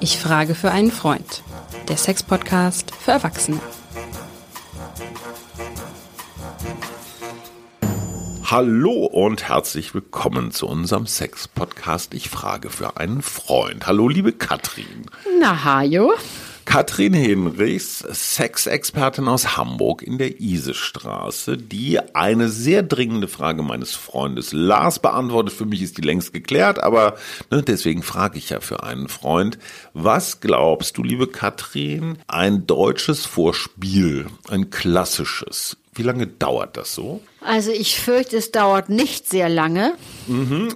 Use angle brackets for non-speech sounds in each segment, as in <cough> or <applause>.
Ich frage für einen Freund. Der Sex-Podcast für Erwachsene. Hallo und herzlich willkommen zu unserem Sex-Podcast. Ich frage für einen Freund. Hallo, liebe Katrin. Na, Hajo. Katrin Hinrichs, Sexexpertin aus Hamburg in der Isestraße, die eine sehr dringende Frage meines Freundes Lars beantwortet. Für mich ist die längst geklärt, aber ne, deswegen frage ich ja für einen Freund. Was glaubst du, liebe Katrin, ein deutsches Vorspiel, ein klassisches, wie lange dauert das so? Also ich fürchte, es dauert nicht sehr lange. Mhm.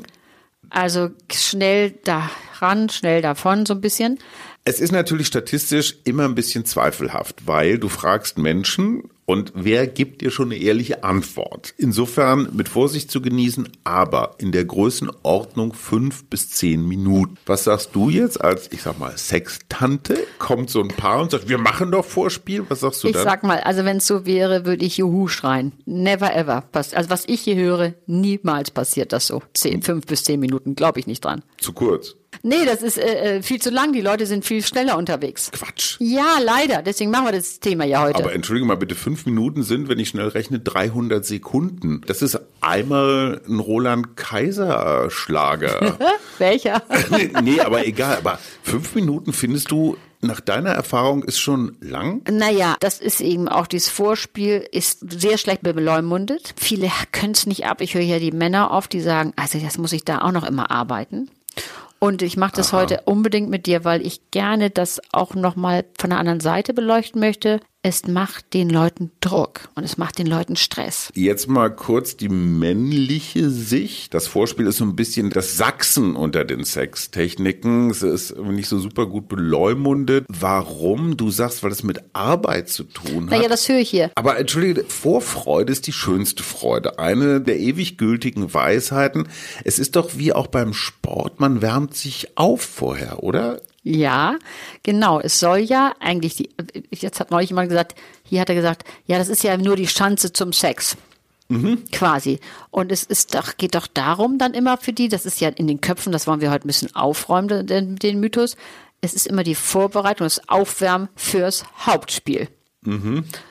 Also schnell daran, schnell davon so ein bisschen. Es ist natürlich statistisch immer ein bisschen zweifelhaft, weil du fragst Menschen und wer gibt dir schon eine ehrliche Antwort? Insofern mit Vorsicht zu genießen, aber in der Größenordnung fünf bis zehn Minuten. Was sagst du jetzt als, ich sag mal, Sextante? Kommt so ein Paar und sagt, wir machen doch Vorspiel? Was sagst du Ich dann? sag mal, also wenn es so wäre, würde ich Juhu schreien. Never ever. Also was ich hier höre, niemals passiert das so. Zehn, fünf bis zehn Minuten, glaube ich nicht dran. Zu kurz. Nee, das ist äh, äh, viel zu lang. Die Leute sind viel schneller unterwegs. Quatsch. Ja, leider. Deswegen machen wir das Thema ja heute. Aber entschuldige mal bitte, fünf Minuten sind, wenn ich schnell rechne, 300 Sekunden. Das ist einmal ein Roland Kaiser Schlager. <laughs> Welcher? <laughs> nee, nee, aber egal. Aber fünf Minuten findest du nach deiner Erfahrung ist schon lang? Naja, das ist eben auch dieses Vorspiel, ist sehr schlecht beleumundet. Viele können es nicht ab. Ich höre ja die Männer oft, die sagen, also das muss ich da auch noch immer arbeiten. Und ich mache das heute unbedingt mit dir, weil ich gerne das auch nochmal von der anderen Seite beleuchten möchte. Es macht den Leuten Druck und es macht den Leuten Stress. Jetzt mal kurz die männliche Sicht. Das Vorspiel ist so ein bisschen das Sachsen unter den Sextechniken. Es ist nicht so super gut beleumundet. Warum? Du sagst, weil es mit Arbeit zu tun hat. Naja, das höre ich hier. Aber entschuldige, Vorfreude ist die schönste Freude. Eine der ewig gültigen Weisheiten. Es ist doch wie auch beim Sport, man wärmt sich auf vorher, oder? Ja, genau. Es soll ja eigentlich die, jetzt hat neulich jemand gesagt, hier hat er gesagt, ja, das ist ja nur die Schanze zum Sex. Quasi. Und es ist doch, geht doch darum dann immer für die, das ist ja in den Köpfen, das wollen wir heute ein bisschen aufräumen, den, den Mythos. Es ist immer die Vorbereitung, das Aufwärmen fürs Hauptspiel.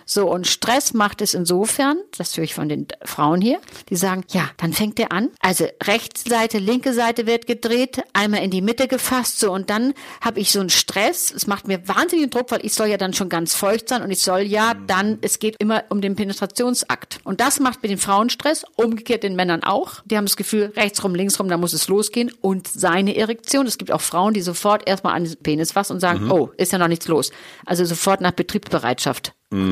So, und Stress macht es insofern, das höre ich von den Frauen hier, die sagen, ja, dann fängt er an. Also rechte Seite, linke Seite wird gedreht, einmal in die Mitte gefasst, so, und dann habe ich so einen Stress. Es macht mir wahnsinnigen Druck, weil ich soll ja dann schon ganz feucht sein und ich soll ja dann, es geht immer um den Penetrationsakt. Und das macht mit den Frauen Stress, umgekehrt den Männern auch. Die haben das Gefühl, rechts rum, links rum, da muss es losgehen. Und seine Erektion. Es gibt auch Frauen, die sofort erstmal an den Penis fassen und sagen, oh, ist ja noch nichts los. Also sofort nach Betriebsbereitschaft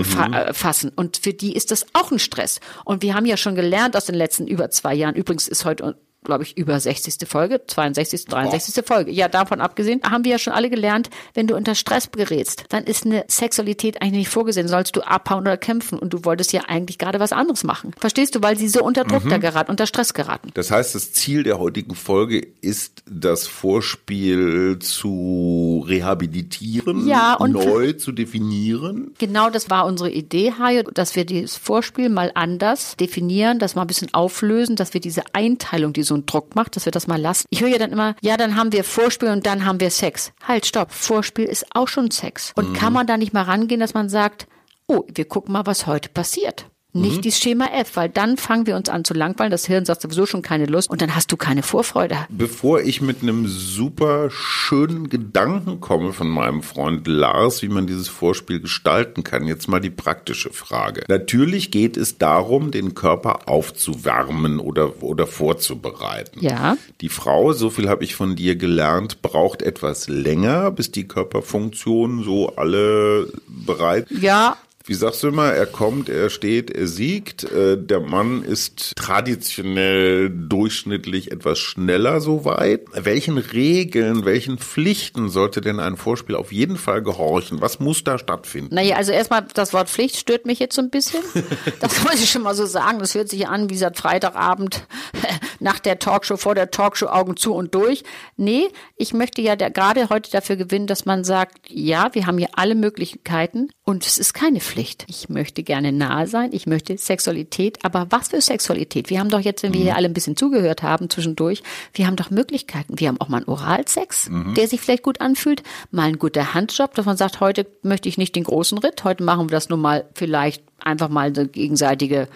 fa äh, fassen. Und für die ist das auch ein Stress. Und wir haben ja schon gelernt aus den letzten über zwei Jahren, übrigens ist heute glaube ich, über 60. Folge, 62., 63. Folge. Ja, davon abgesehen, haben wir ja schon alle gelernt, wenn du unter Stress gerätst, dann ist eine Sexualität eigentlich nicht vorgesehen. Sollst du abhauen oder kämpfen und du wolltest ja eigentlich gerade was anderes machen. Verstehst du? Weil sie so unter Druck da geraten, unter Stress geraten. Das heißt, das Ziel der heutigen Folge ist, das Vorspiel zu rehabilitieren, Ja, und neu zu definieren. Genau das war unsere Idee, Hajo, dass wir dieses Vorspiel mal anders definieren, das mal ein bisschen auflösen, dass wir diese Einteilung, die so einen Druck macht, dass wir das mal lassen. Ich höre ja dann immer, ja, dann haben wir Vorspiel und dann haben wir Sex. Halt, stopp. Vorspiel ist auch schon Sex. Und kann man da nicht mal rangehen, dass man sagt, oh, wir gucken mal, was heute passiert. Nicht dieses Schema F, weil dann fangen wir uns an zu langweilen. Das Hirn sagt sowieso schon keine Lust und dann hast du keine Vorfreude. Bevor ich mit einem super schönen Gedanken komme von meinem Freund Lars, wie man dieses Vorspiel gestalten kann, jetzt mal die praktische Frage. Natürlich geht es darum, den Körper aufzuwärmen oder, oder vorzubereiten. Ja. Die Frau, so viel habe ich von dir gelernt, braucht etwas länger, bis die Körperfunktionen so alle bereit Ja, wie sagst du immer, er kommt, er steht, er siegt. Äh, Der Mann ist traditionell durchschnittlich etwas schneller soweit. Welchen Regeln, welchen Pflichten sollte denn ein Vorspiel auf jeden Fall gehorchen? Was muss da stattfinden? Naja, also erstmal das Wort Pflicht stört mich jetzt so ein bisschen. <laughs> Das muss ich schon mal so sagen. Das hört sich an wie seit Freitagabend <laughs> nach der Talkshow, vor der Talkshow Augen zu und durch. Nee, ich möchte ja gerade heute dafür gewinnen, dass man sagt, ja, wir haben hier alle Möglichkeiten und es ist keine Pflicht. Pflicht. Ich möchte gerne nahe sein, ich möchte Sexualität, aber was für Sexualität? Wir haben doch jetzt, wenn wir hier alle ein bisschen zugehört haben zwischendurch, wir haben doch Möglichkeiten. Wir haben auch mal einen Oralsex, der sich vielleicht gut anfühlt, mal ein guter Handjob, dass man sagt, heute möchte ich nicht den großen Ritt, heute machen wir das nur mal vielleicht einfach mal eine gegenseitige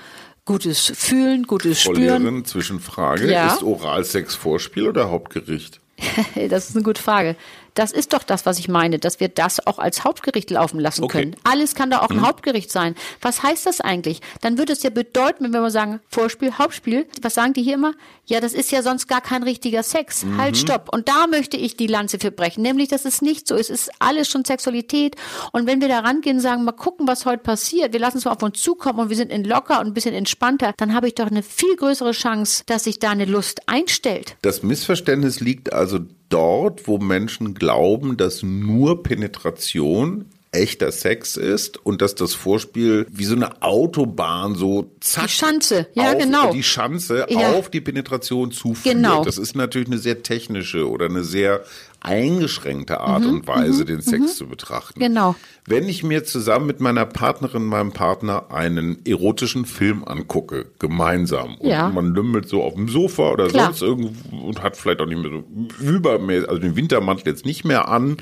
gutes Fühlen, gutes Frau Spüren. Lehrerin, Zwischenfrage. Ja. Ist Oralsex Vorspiel oder Hauptgericht? <laughs> Das ist eine gute Frage. Das ist doch das, was ich meine, dass wir das auch als Hauptgericht laufen lassen Okay. können. Alles kann da auch ein Hauptgericht sein. Was heißt das eigentlich? Dann würde es ja bedeuten, wenn wir mal sagen, Vorspiel, Hauptspiel, was sagen die hier immer? Ja, das ist ja sonst gar kein richtiger Sex. Halt, stopp. Und da möchte ich die Lanze für brechen. Nämlich, dass es nicht so ist. Es ist alles schon Sexualität. Und wenn wir da rangehen und sagen, mal gucken, was heute passiert, wir lassen es mal auf uns zukommen und wir sind in locker und ein bisschen entspannter, dann habe ich doch eine viel größere Chance, dass sich da eine Lust einstellt. Das Missverständnis liegt also dort, wo Menschen glauben, dass nur Penetration echter Sex ist und dass das Vorspiel wie so eine Autobahn so zack Die Schanze, ja, auf, genau. die Schanze Ja. auf die Penetration zuführt. Genau. Das ist natürlich eine sehr technische oder eine sehr eingeschränkte Art und Weise, den Sex zu betrachten. Mhm, Genau. Wenn ich mir zusammen mit meiner Partnerin, meinem Partner einen erotischen Film angucke, gemeinsam, und Ja. man lümmelt so auf dem Sofa oder Klar. sonst irgendwo und hat vielleicht auch nicht mehr so übermäßig, also den Wintermantel jetzt nicht mehr an,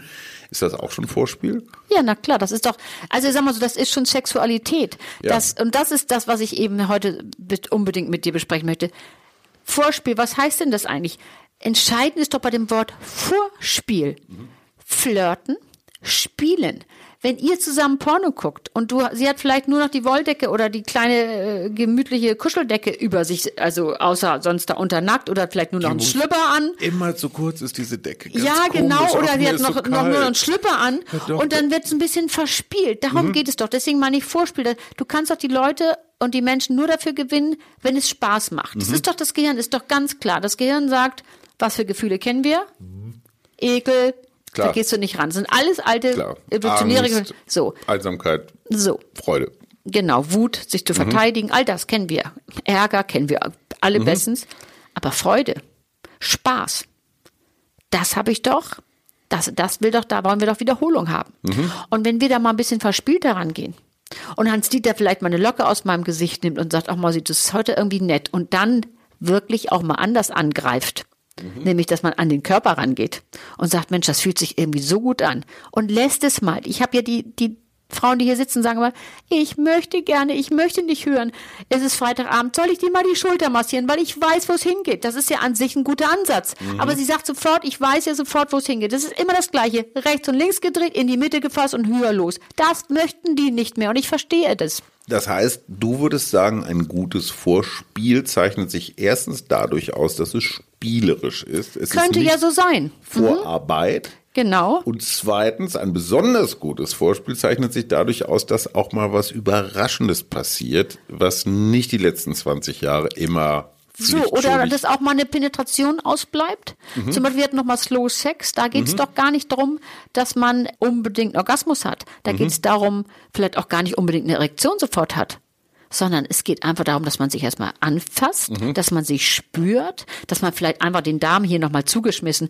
ist das auch schon Vorspiel? Ja, na klar, das ist doch, also ich sag mal so, das ist schon Sexualität. Ja. Das, und das ist das, was ich eben heute unbedingt mit dir besprechen möchte. Vorspiel, was heißt denn das eigentlich? Entscheidend ist doch bei dem Wort Vorspiel. Flirten, spielen. Wenn ihr zusammen Porno guckt und du, sie hat vielleicht nur noch die Wolldecke oder die kleine äh, gemütliche Kuscheldecke über sich, also außer sonst da unter nackt oder vielleicht nur noch einen Schlüpper an. Immer zu kurz ist diese Decke. Ganz Ja, komisch. genau. Ach, Oder sie hat noch, so noch nur einen kalt. Schlüpper an Ja. Mhm. und dann wird es ein bisschen verspielt. Darum geht es doch. Deswegen meine ich Vorspiel. Du kannst doch die Leute und die Menschen nur dafür gewinnen, wenn es Spaß macht. Mhm. Das ist doch das Gehirn, ist doch ganz klar. Das Gehirn sagt, was für Gefühle kennen wir? Ekel, Klar. da gehst du nicht ran. Das sind alles alte Klar. evolutionäre Angst, Gefühle. So, Einsamkeit, so. Freude. Genau, Wut, sich Mhm. zu verteidigen, all das kennen wir. Ärger kennen wir alle Mhm. bestens. Aber Freude, Spaß, das habe ich doch, das, das will doch, da wollen wir doch Wiederholung haben. Mhm. Und wenn wir da mal ein bisschen verspielter rangehen und Hans-Dieter vielleicht mal eine Locke aus meinem Gesicht nimmt und sagt, ach mal, das ist heute irgendwie nett und dann wirklich auch mal anders angreift. Mhm. Nämlich, dass man an den Körper rangeht und sagt, Mensch, das fühlt sich irgendwie so gut an. Und lässt es mal. Ich habe ja die, die Frauen, die hier sitzen, sagen mal, ich möchte gerne, ich möchte nicht hören. Es ist Freitagabend, soll ich dir mal die Schulter massieren, weil ich weiß, wo es hingeht. Das ist ja an sich ein guter Ansatz. Aber sie sagt sofort, ich weiß ja sofort, wo es hingeht. Das ist immer das Gleiche. Rechts und links gedreht, in die Mitte gefasst und höher los. Das möchten die nicht mehr und ich verstehe das. Das heißt, du würdest sagen, ein gutes Vorspiel zeichnet sich erstens dadurch aus, dass es spielerisch ist. Es Könnte ist ja so sein. Vorarbeit. Genau. Und zweitens, ein besonders gutes Vorspiel zeichnet sich dadurch aus, dass auch mal was Überraschendes passiert, was nicht die letzten 20 Jahre immer So, oder dass auch mal eine Penetration ausbleibt. Mhm. Zum Beispiel, wir hatten noch mal Slow Sex. Da geht es doch gar nicht darum, dass man unbedingt einen Orgasmus hat. Da Mhm. geht es darum, vielleicht auch gar nicht unbedingt eine Erektion sofort hat. Sondern es geht einfach darum, dass man sich erstmal anfasst, Mhm. dass man sich spürt, dass man vielleicht einfach den Darm hier nochmal zugeschmissen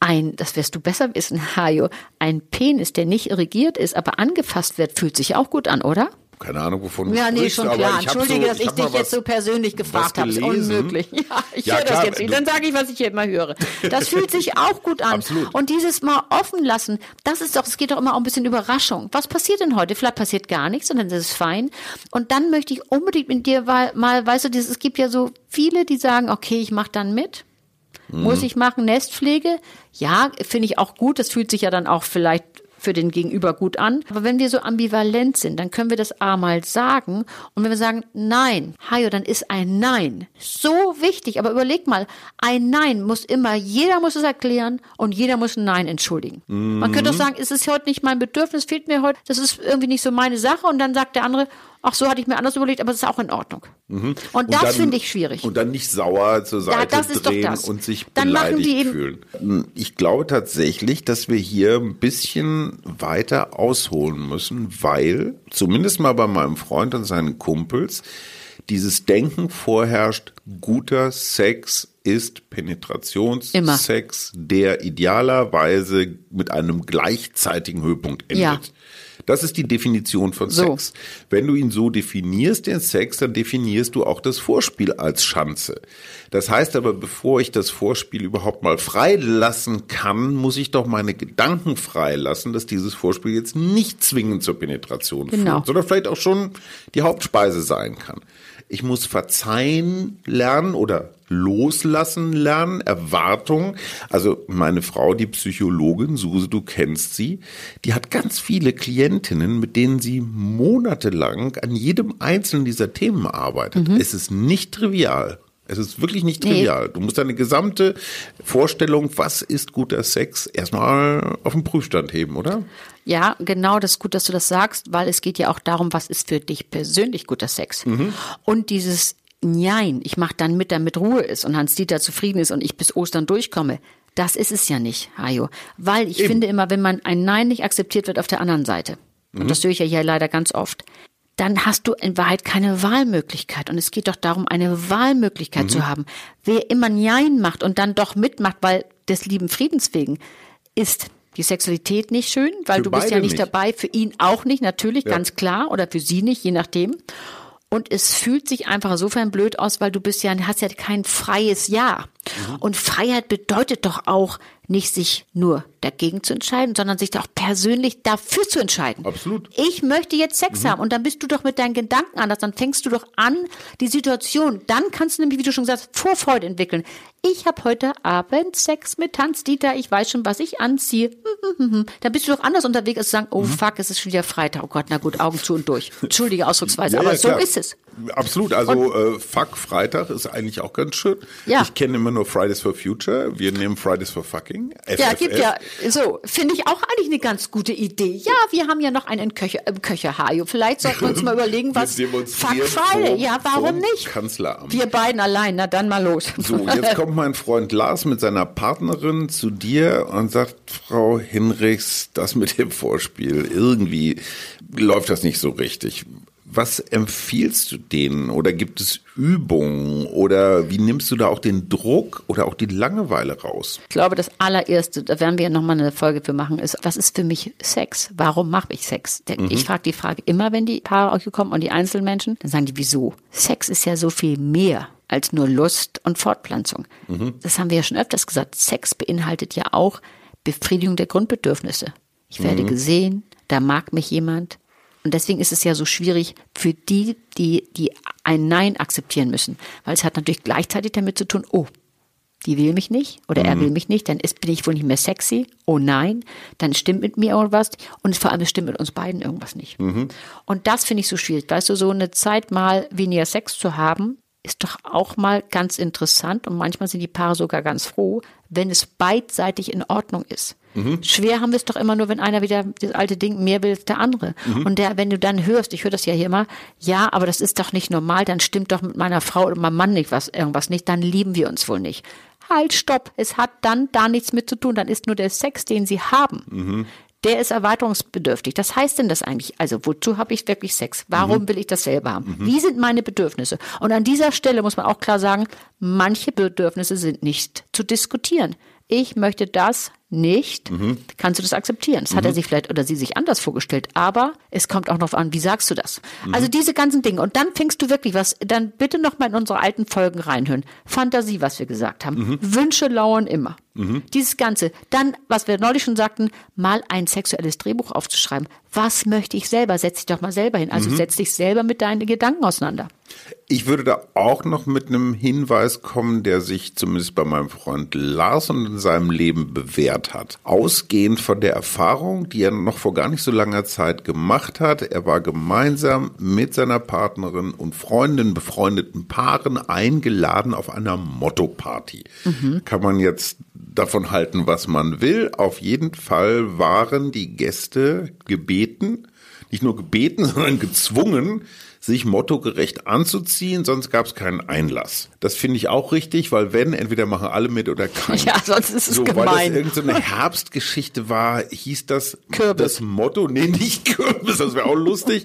ein, das wirst du besser wissen, Hajo, ein Penis, der nicht irrigiert ist, aber angefasst wird, fühlt sich auch gut an, oder? Keine Ahnung, wovon du Ja, nee, sprichst, schon klar. ich Entschuldige, so, dass ich, hab dich jetzt so persönlich gefragt habe. Ist gelesen. unmöglich. <laughs> Ja, ich Ja, höre klar, das jetzt nicht. Dann sage ich, was ich hier immer höre. <laughs> Das fühlt sich auch gut an. Absolut. Und dieses Mal offen lassen, das ist doch, es geht doch immer auch ein bisschen Überraschung. Was passiert denn heute? Vielleicht passiert gar nichts, sondern das ist fein. Und dann möchte ich unbedingt mit dir weil- mal, weißt du, dieses- es gibt ja so viele, die sagen, okay, ich mache dann mit. Muss ich machen, Nestpflege? Ja, finde ich auch gut. Das fühlt sich ja dann auch vielleicht für den Gegenüber gut an. Aber wenn wir so ambivalent sind, dann können wir das A mal sagen. Und wenn wir sagen Nein, Hajo, dann ist ein Nein so wichtig. Aber überleg mal, ein Nein muss immer, jeder muss es erklären und jeder muss ein Nein entschuldigen. Man könnte auch sagen, es ist heute nicht mein Bedürfnis, fehlt mir heute, das ist irgendwie nicht so meine Sache. Und dann sagt der andere, ach so hatte ich mir anders überlegt, aber es ist auch in Ordnung. Und, Und das finde ich schwierig. Und dann nicht sauer zur Seite das ist doch drehen das. und sich Dann beleidigt fühlen. Ich glaube tatsächlich, dass wir hier ein bisschen weiter ausholen müssen, weil, zumindest mal bei meinem Freund und seinen Kumpels, dieses Denken vorherrscht, guter Sex ist Penetrationssex, der idealerweise mit einem gleichzeitigen Höhepunkt endet. Ja. Das ist die Definition von So. Sex. Wenn du ihn so definierst, den Sex, dann definierst du auch das Vorspiel als Schanze. Das heißt aber, bevor ich das Vorspiel überhaupt mal freilassen kann, muss ich doch meine Gedanken freilassen, dass dieses Vorspiel jetzt nicht zwingend zur Penetration Genau. führt, sondern vielleicht auch schon die Hauptspeise sein kann. Ich muss verzeihen lernen oder loslassen lernen, Erwartungen. Also meine Frau, die Psychologin, Suse, du kennst sie, die hat ganz viele Klientinnen, mit denen sie monatelang an jedem einzelnen dieser Themen arbeitet. Es ist nicht trivial. Es ist wirklich nicht Nee. trivial. Du musst deine gesamte Vorstellung, was ist guter Sex, erstmal auf den Prüfstand heben, oder? Ja, genau, das ist gut, dass du das sagst, weil es geht ja auch darum, was ist für dich persönlich guter Sex. Und dieses Nein, ich mach dann mit, damit Ruhe ist und Hans-Dieter zufrieden ist und ich bis Ostern durchkomme. Das ist es ja nicht, Hajo. Weil ich finde immer, wenn man ein Nein nicht akzeptiert wird auf der anderen Seite, und das höre ich ja hier leider ganz oft, dann hast du in Wahrheit keine Wahlmöglichkeit. Und es geht doch darum, eine Wahlmöglichkeit zu haben. Wer immer Nein macht und dann doch mitmacht, weil des lieben Friedens wegen, ist die Sexualität nicht schön, weil Für du bist ja nicht, nicht. dabei, für ihn auch nicht, natürlich, Ja. ganz klar, oder für sie nicht, je nachdem. Und es fühlt sich einfach insofern blöd aus, weil du bist ja, hast ja kein freies Ja. Mhm. Und Freiheit bedeutet doch auch, nicht sich nur dagegen zu entscheiden, sondern sich doch persönlich dafür zu entscheiden. Absolut. Ich möchte jetzt Sex haben und dann bist du doch mit deinen Gedanken anders, dann fängst du doch an, die Situation, dann kannst du nämlich, wie du schon gesagt hast, Vorfreude entwickeln. Ich habe heute Abend Sex mit Hans Dieter, ich weiß schon, was ich anziehe. <laughs> Dann bist du doch anders unterwegs, als zu sagen, oh Mhm. fuck, es ist schon wieder Freitag. Oh Gott, na gut, Augen zu und durch. <laughs> Entschuldige Ausdrucksweise, Ja, aber ja, so klar. ist es. Absolut. Also äh, Fuck Freitag ist eigentlich auch ganz schön. Ja. Ich kenne immer nur Fridays for Future. Wir nehmen Fridays for Fucking. Ja, FFF. gibt ja, so, finde ich auch eigentlich eine ganz gute Idee. Ja, wir haben ja noch einen Köcher, im Köcher, Hajo. Vielleicht sollten wir uns mal überlegen, <laughs> was Fuck Friday. vorm- Ja, warum nicht? Kanzleramt. Wir beiden allein, na dann mal los. So, jetzt kommt mein Freund Lars mit seiner Partnerin zu dir und sagt, Frau Hinrichs, das mit dem Vorspiel, irgendwie läuft das nicht so richtig. Was empfiehlst du denen? Oder gibt es Übungen? Oder wie nimmst du da auch den Druck oder auch die Langeweile raus? Ich glaube, das allererste, da werden wir ja nochmal eine Folge für machen, ist, was ist für mich Sex? Warum mache ich Sex? Der- Ich frage die Frage immer, wenn die Paare auch hier kommen und die Einzelmenschen, dann sagen die, wieso? Sex ist ja so viel mehr als nur Lust und Fortpflanzung. Das haben wir ja schon öfters gesagt. Sex beinhaltet ja auch Befriedigung der Grundbedürfnisse. Ich werde gesehen, da mag mich jemand. Und deswegen ist es ja so schwierig für die, die, die ein Nein akzeptieren müssen. Weil es hat natürlich gleichzeitig damit zu tun, oh, die will mich nicht oder er will mich nicht, dann ist, bin ich wohl nicht mehr sexy. Oh nein, dann stimmt mit mir irgendwas und vor allem es stimmt mit uns beiden irgendwas nicht. Und das finde ich so schwierig. Weißt du, so eine Zeit mal weniger Sex zu haben, ist doch auch mal ganz interessant und manchmal sind die Paare sogar ganz froh, wenn es beidseitig in Ordnung ist. Schwer haben wir es doch immer nur, wenn einer wieder das alte Ding mehr will als der andere. Und der, wenn du dann hörst, ich höre das ja hier immer, ja, aber das ist doch nicht normal, dann stimmt doch mit meiner Frau oder meinem Mann nicht was, irgendwas nicht, dann lieben wir uns wohl nicht. Halt, stopp, es hat dann da nichts mit zu tun, dann ist nur der Sex, den sie haben. Der ist erweiterungsbedürftig. Was heißt denn das eigentlich? Also, wozu habe ich wirklich Sex? Warum will ich das selber haben? Wie sind meine Bedürfnisse? Und an dieser Stelle muss man auch klar sagen, manche Bedürfnisse sind nicht zu diskutieren. Ich möchte das nicht. Kannst du das akzeptieren? Das hat er sich vielleicht oder sie sich anders vorgestellt. Aber es kommt auch noch an, wie sagst du das? Also diese ganzen Dinge. Und dann fängst du wirklich was, dann bitte noch mal in unsere alten Folgen reinhören. Fantasie, was wir gesagt haben. Wünsche lauern immer. Dieses Ganze. Dann, was wir neulich schon sagten, mal ein sexuelles Drehbuch aufzuschreiben. Was möchte ich selber? Setz dich doch mal selber hin. Also setz dich selber mit deinen Gedanken auseinander. Ich würde da auch noch mit einem Hinweis kommen, der sich zumindest bei meinem Freund Lars und in seinem Leben bewährt hat. Ausgehend von der Erfahrung, die er noch vor gar nicht so langer Zeit gemacht hat. Er war gemeinsam mit seiner Partnerin und Freundin, befreundeten Paaren eingeladen auf einer Motto-Party. Kann man jetzt davon halten, was man will. Auf jeden Fall waren die Gäste gebeten, nicht nur gebeten, <laughs> sondern gezwungen, sich mottogerecht anzuziehen, sonst gab es keinen Einlass. Das finde ich auch richtig, weil wenn, entweder machen alle mit oder <laughs> keiner. Ja, sonst ist es so, Weil gemein. das irgendeine <laughs> Herbstgeschichte war, hieß das Kürbis. das Motto, nee, nicht <laughs> Kürbis, das wäre auch lustig.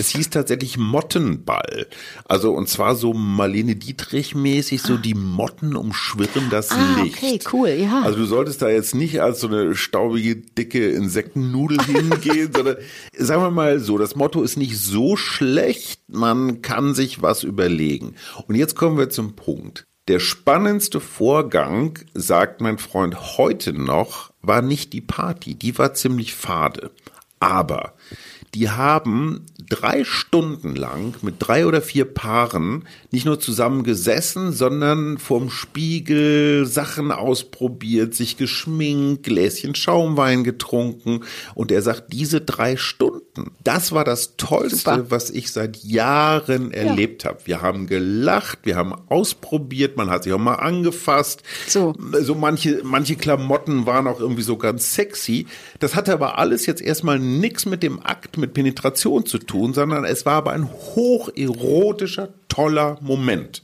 Es hieß tatsächlich Mottenball. Also und zwar so Marlene Dietrich mäßig, so die Motten umschwirren das Ah, Licht. okay, cool, ja. Also du solltest da jetzt nicht als so eine staubige, dicke Insektennudel <laughs> hingehen, sondern sagen wir mal so, das Motto ist nicht so schlecht, man kann sich was überlegen. Und jetzt kommen wir zum Punkt. Der spannendste Vorgang, sagt mein Freund heute noch, war nicht die Party, die war ziemlich fade. Aber die haben drei Stunden lang mit drei oder vier Paaren nicht nur zusammen gesessen, sondern vorm Spiegel Sachen ausprobiert, sich geschminkt, Gläschen Schaumwein getrunken. Und er sagt, diese drei Stunden, das war das Tollste, Super. was ich seit Jahren erlebt habe. Wir haben gelacht, wir haben ausprobiert, man hat sich auch mal angefasst. So. So manche, manche Klamotten waren auch irgendwie so ganz sexy. Das hatte aber alles jetzt erstmal nichts mit dem Akt, mit Penetration zu tun, sondern es war aber ein hocherotischer, toller Moment,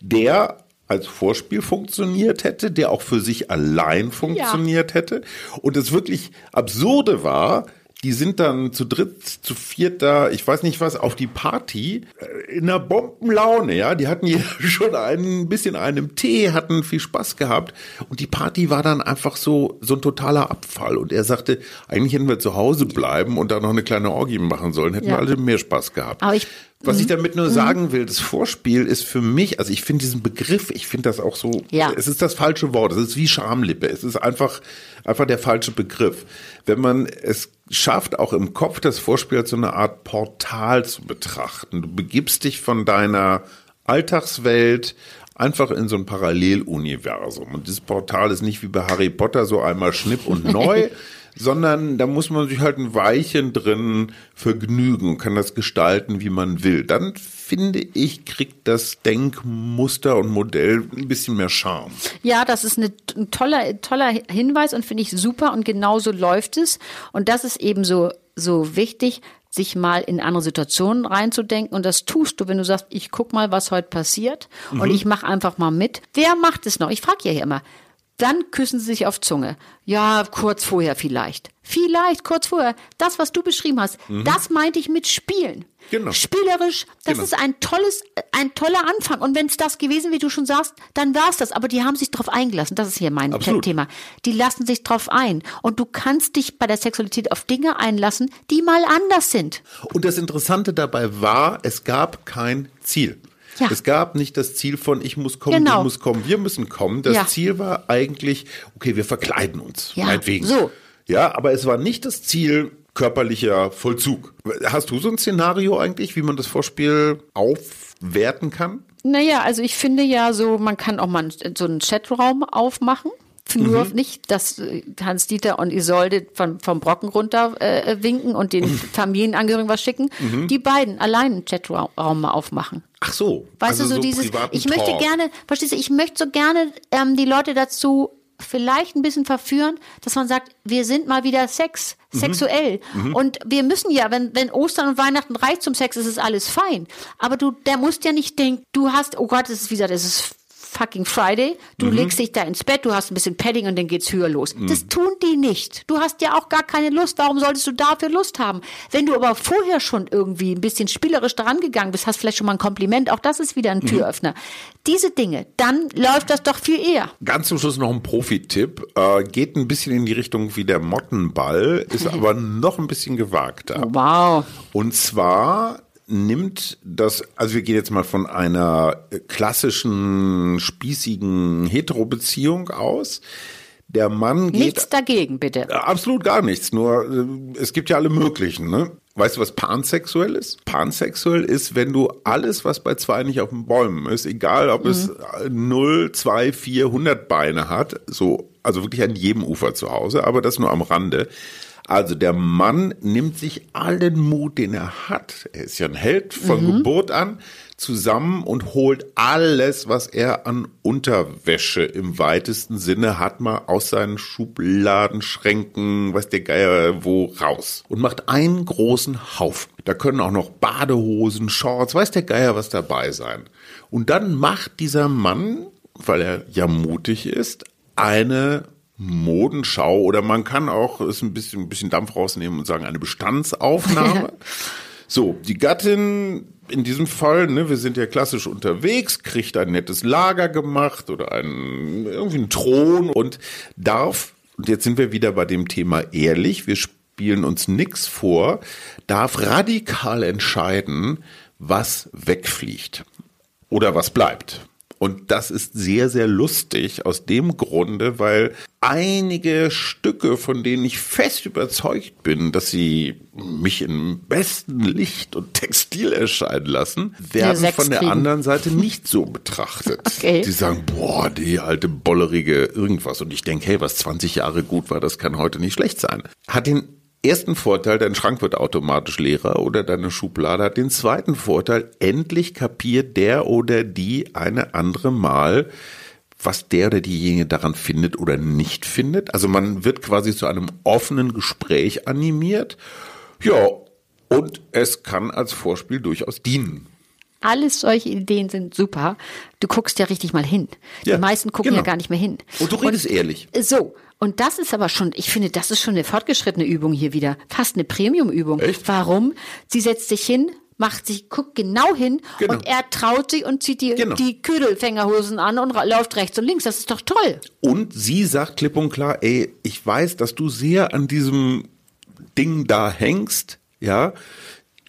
der als Vorspiel funktioniert hätte, der auch für sich allein funktioniert hätte. Und das wirklich Absurde war, die sind dann zu dritt, zu viert da, ich weiß nicht was, auf die Party äh, in einer Bombenlaune, ja. Die hatten <laughs> jeder schon ein bisschen einen Tee, hatten viel Spaß gehabt und die Party war dann einfach so so ein totaler Abfall. Und er sagte, eigentlich hätten wir zu Hause bleiben und da noch eine kleine Orgie machen sollen, hätten Ja. wir alle mehr Spaß gehabt. Aber ich- was ich damit nur sagen will, das Vorspiel ist für mich, also ich finde diesen Begriff, ich finde das auch so, Ja. es ist das falsche Wort, es ist wie Schamlippe, es ist einfach, einfach der falsche Begriff. Wenn man es schafft, auch im Kopf das Vorspiel als so eine Art Portal zu betrachten, du begibst dich von deiner Alltagswelt einfach in so ein Paralleluniversum. Und dieses Portal ist nicht wie bei Harry Potter so einmal schnipp und <laughs> neu, sondern da muss man sich halt ein Weilchen drin vergnügen und kann das gestalten, wie man will. Dann finde ich, kriegt das Denkmuster und Modell ein bisschen mehr Charme. Ja, das ist eine, ein toller, toller Hinweis und finde ich super und genau so läuft es. Und das ist eben so, so wichtig, sich mal in andere Situationen reinzudenken. Und das tust du, wenn du sagst, ich guck mal, was heute passiert und ich mache einfach mal mit. Wer macht es noch? Ich frage ja hier immer. Dann küssen sie sich auf Zunge. Ja, kurz vorher vielleicht. Vielleicht kurz vorher. Das, was du beschrieben hast, das meinte ich mit Spielen. Genau. Spielerisch, das Genau. ist ein tolles, ein toller Anfang. Und wenn es das gewesen, wie du schon sagst, dann war es das. Aber die haben sich drauf eingelassen. Das ist hier mein Absolut. Thema. Die lassen sich drauf ein. Und du kannst dich bei der Sexualität auf Dinge einlassen, die mal anders sind. Und das Interessante dabei war, es gab kein Ziel. Ja. Es gab nicht das Ziel von ich muss kommen, Genau. du musst kommen, wir müssen kommen. Das Ja. Ziel war eigentlich, okay, wir verkleiden uns, Ja, meinetwegen. so. Ja, aber es war nicht das Ziel körperlicher Vollzug. Hast du so ein Szenario eigentlich, wie man das Vorspiel aufwerten kann? Naja, also ich finde ja so, man kann auch mal so einen Chatraum aufmachen. Nur Mhm. nicht, dass äh, Hans-Dieter und Isolde von, vom Brocken runter äh, winken und den <laughs> Familienangehörigen was schicken. Mhm. Die beiden allein einen Chatraum mal aufmachen. Ach so. Weißt also du, so, dieses, privaten ich möchte Talk. gerne, verstehst du, ich möchte so gerne ähm, die Leute dazu vielleicht ein bisschen verführen, dass man sagt, wir sind mal wieder Sex, Mhm. sexuell. Und wir müssen ja, wenn, wenn Ostern und Weihnachten reicht zum Sex, ist es alles fein. Aber du, der musst ja nicht denken, du hast, oh Gott, es ist wieder, das ist fucking Friday, du Mhm. legst dich da ins Bett, du hast ein bisschen Padding und dann geht's höher los. Das tun die nicht. Du hast ja auch gar keine Lust. Warum solltest du dafür Lust haben? Wenn du aber vorher schon irgendwie ein bisschen spielerisch daran gegangen bist, hast vielleicht schon mal ein Kompliment, auch das ist wieder ein Türöffner. Diese Dinge, dann läuft das doch viel eher. Ganz zum Schluss noch ein Profi-Tipp. Äh, geht ein bisschen in die Richtung wie der Mottenball, ist <laughs> aber noch ein bisschen gewagter. Wow. Und zwar nimmt das, also wir gehen jetzt mal von einer klassischen, spießigen Hetero-Beziehung aus. Der Mann geht Nichts dagegen, bitte. Äh, Absolut gar nichts. Nur äh, es gibt ja alle möglichen. Ne? Weißt du, was pansexuell ist? Pansexuell ist, wenn du alles, was bei zwei nicht auf den Bäumen ist, egal ob es äh, 0, 2, 4, 100 Beine hat, so, also wirklich an jedem Ufer zu Hause, aber das nur am Rande. Also der Mann nimmt sich allen Mut, den er hat, er ist ja ein Held von Geburt an, zusammen und holt alles, was er an Unterwäsche im weitesten Sinne hat, mal aus seinen Schubladen, Schränken, weiß der Geier wo, raus. Und macht einen großen Haufen. Da können auch noch Badehosen, Shorts, weiß der Geier was dabei sein. Und dann macht dieser Mann, weil er ja mutig ist, eine Modenschau oder man kann auch es ein bisschen, ein bisschen Dampf rausnehmen und sagen, eine Bestandsaufnahme. <laughs> So, die Gattin in diesem Fall, ne, wir sind ja klassisch unterwegs, kriegt ein nettes Lager gemacht oder einen, irgendwie einen Thron und darf, und jetzt sind wir wieder bei dem Thema ehrlich, wir spielen uns nix vor, darf radikal entscheiden, was wegfliegt oder was bleibt. Und das ist sehr, sehr lustig aus dem Grunde, weil einige Stücke, von denen ich fest überzeugt bin, dass sie mich im besten Licht und Textil erscheinen lassen, werden von der kriegen. anderen Seite <laughs> nicht so betrachtet. Okay. Die sagen, boah, die alte bollerige irgendwas. Und ich denke, hey, was 20 Jahre gut war, das kann heute nicht schlecht sein. Hat den ersten Vorteil, dein Schrank wird automatisch leerer oder deine Schublade hat den zweiten Vorteil, endlich kapiert der oder die eine andere Mal, was der oder diejenige daran findet oder nicht findet. Also man wird quasi zu einem offenen Gespräch animiert. Ja, und es kann als Vorspiel durchaus dienen. Alles solche Ideen sind super. Du guckst ja richtig mal hin. Die ja, meisten gucken genau. ja gar nicht mehr hin. Und du redest und, ehrlich. So. Und das ist aber schon, ich finde, das ist schon eine fortgeschrittene Übung hier wieder. Fast eine Premium-Übung. Warum? Sie setzt sich hin, macht sich, guckt genau hin genau. und er traut sich und zieht die, genau. die Ködelfängerhosen an und läuft rechts und links. Das ist doch toll. Und sie sagt klipp und klar, ey, ich weiß, dass du sehr an diesem Ding da hängst, ja,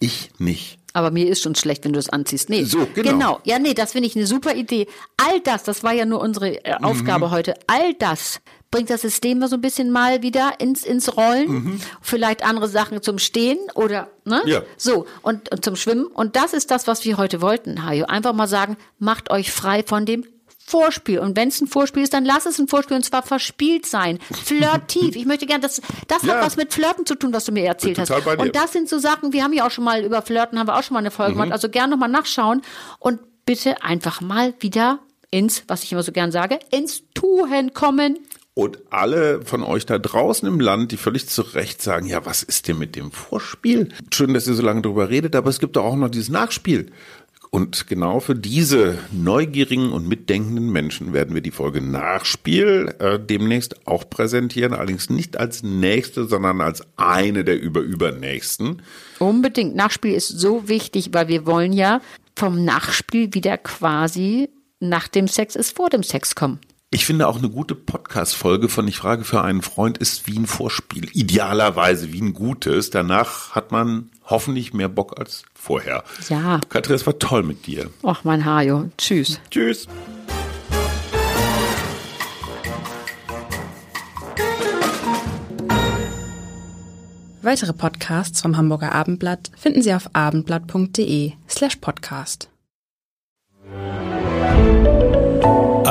ich nicht. Aber mir ist schon schlecht, wenn du es anziehst. Nee. So, genau. genau. Ja, nee, das finde ich eine super Idee. All das, das war ja nur unsere äh, Aufgabe mhm. heute. All das bringt das System so ein bisschen mal wieder ins, ins Rollen. Mhm. Vielleicht andere Sachen zum Stehen oder, ne? Ja. So. Und, und zum Schwimmen. Und das ist das, was wir heute wollten, Hajo. Einfach mal sagen, macht euch frei von dem Vorspiel. Und wenn es ein Vorspiel ist, dann lass es ein Vorspiel und zwar verspielt sein. Flirtiv. Ich möchte gerne, das, das ja. hat was mit Flirten zu tun, was du mir erzählt hast. Und das sind so Sachen, wir haben ja auch schon mal über Flirten, haben wir auch schon mal eine Folge mhm. gemacht. Also gerne nochmal nachschauen und bitte einfach mal wieder ins, was ich immer so gern sage, ins Tun kommen. Und alle von euch da draußen im Land, die völlig zu Recht sagen, ja, was ist denn mit dem Vorspiel? Schön, dass ihr so lange drüber redet, aber es gibt doch auch noch dieses Nachspiel. Und genau für diese neugierigen und mitdenkenden Menschen werden wir die Folge Nachspiel äh, demnächst auch präsentieren, allerdings nicht als nächste, sondern als eine der überübernächsten. Unbedingt. Nachspiel ist so wichtig, weil wir wollen ja vom Nachspiel wieder quasi nach dem Sex ist vor dem Sex kommen. Ich finde auch eine gute Podcast-Folge von Ich frage für einen Freund ist wie ein Vorspiel. Idealerweise wie ein gutes. Danach hat man hoffentlich mehr Bock als vorher. Ja. Katrin, es war toll mit dir. Ach, mein Hajo. Tschüss. Tschüss. Weitere Podcasts vom Hamburger Abendblatt finden Sie auf abendblatt.de slash podcast.